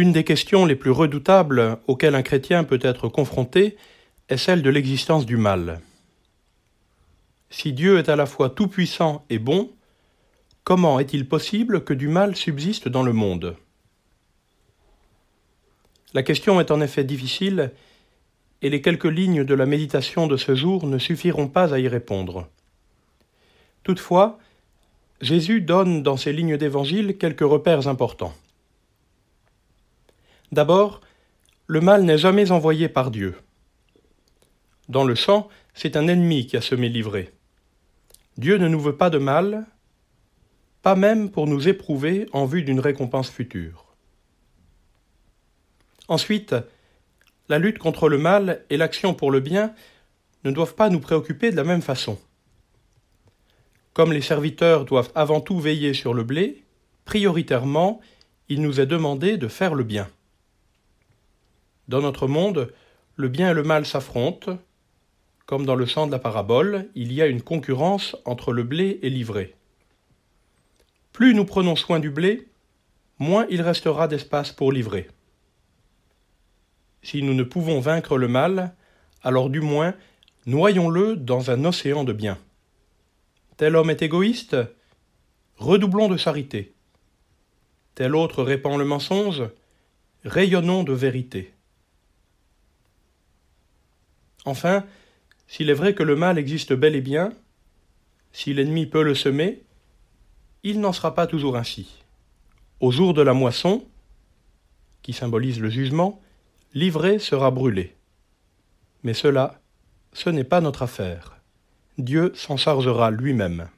Une des questions les plus redoutables auxquelles un chrétien peut être confronté est celle de l'existence du mal. Si Dieu est à la fois tout-puissant et bon, comment est-il possible que du mal subsiste dans le monde? La question est en effet difficile et les quelques lignes de la méditation de ce jour ne suffiront pas à y répondre. Toutefois, Jésus donne dans ces lignes d'évangile quelques repères importants. D'abord, le mal n'est jamais envoyé par Dieu. Dans le champ, c'est un ennemi qui a semé livré. Dieu ne nous veut pas de mal, pas même pour nous éprouver en vue d'une récompense future. Ensuite, la lutte contre le mal et l'action pour le bien ne doivent pas nous préoccuper de la même façon. Comme les serviteurs doivent avant tout veiller sur le blé, prioritairement, il nous est demandé de faire le bien. Dans notre monde, le bien et le mal s'affrontent. Comme dans le champ de la parabole, il y a une concurrence entre le blé et l'ivraie. Plus nous prenons soin du blé, moins il restera d'espace pour l'ivraie. Si nous ne pouvons vaincre le mal, alors du moins, noyons-le dans un océan de bien. Tel homme est égoïste Redoublons de charité. Tel autre répand le mensonge Rayonnons de vérité. Enfin, s'il est vrai que le mal existe bel et bien, si l'ennemi peut le semer, il n'en sera pas toujours ainsi. Au jour de la moisson, qui symbolise le jugement, l'ivraie sera brûlée. Mais cela, ce n'est pas notre affaire. Dieu s'en chargera lui-même.